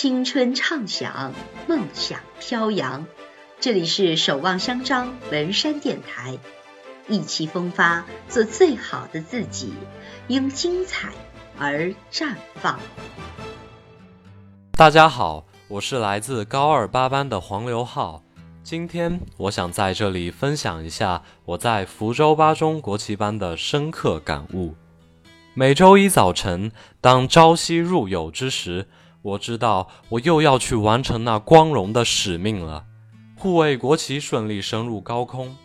青春畅想，梦想飘扬。这里是守望相张文山电台，意气风发，做最好的自己，因精彩而绽放。大家好，我是来自高二八班的黄刘浩。今天我想在这里分享一下我在福州八中国旗班的深刻感悟。每周一早晨，当朝夕入友之时，我知道我又要去完成那光荣的使命了，护卫国旗顺利升入高空。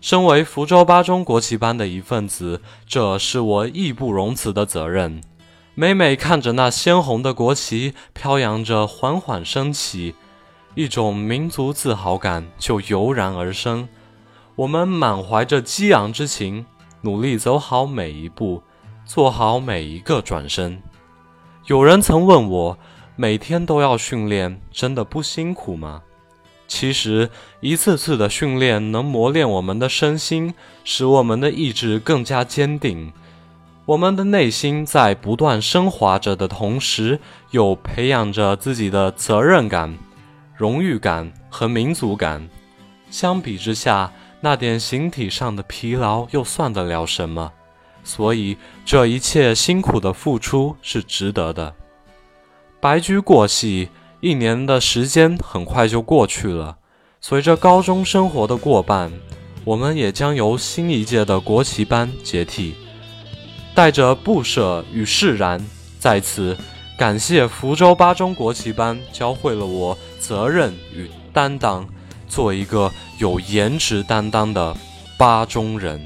身为福州八中国旗班的一份子，这是我义不容辞的责任。每每看着那鲜红的国旗飘扬着，缓缓升起。一种民族自豪感就油然而生，我们满怀着激昂之情，努力走好每一步，做好每一个转身。有人曾问我，每天都要训练，真的不辛苦吗？其实，一次次的训练能磨练我们的身心，使我们的意志更加坚定。我们的内心在不断升华着的同时，又培养着自己的责任感。荣誉感和民族感，相比之下，那点形体上的疲劳又算得了什么？所以，这一切辛苦的付出是值得的。白驹过隙，一年的时间很快就过去了。随着高中生活的过半，我们也将由新一届的国旗班接替。带着不舍与释然，在此。感谢福州八中国旗班教会了我责任与担当，做一个有颜值担当的八中人。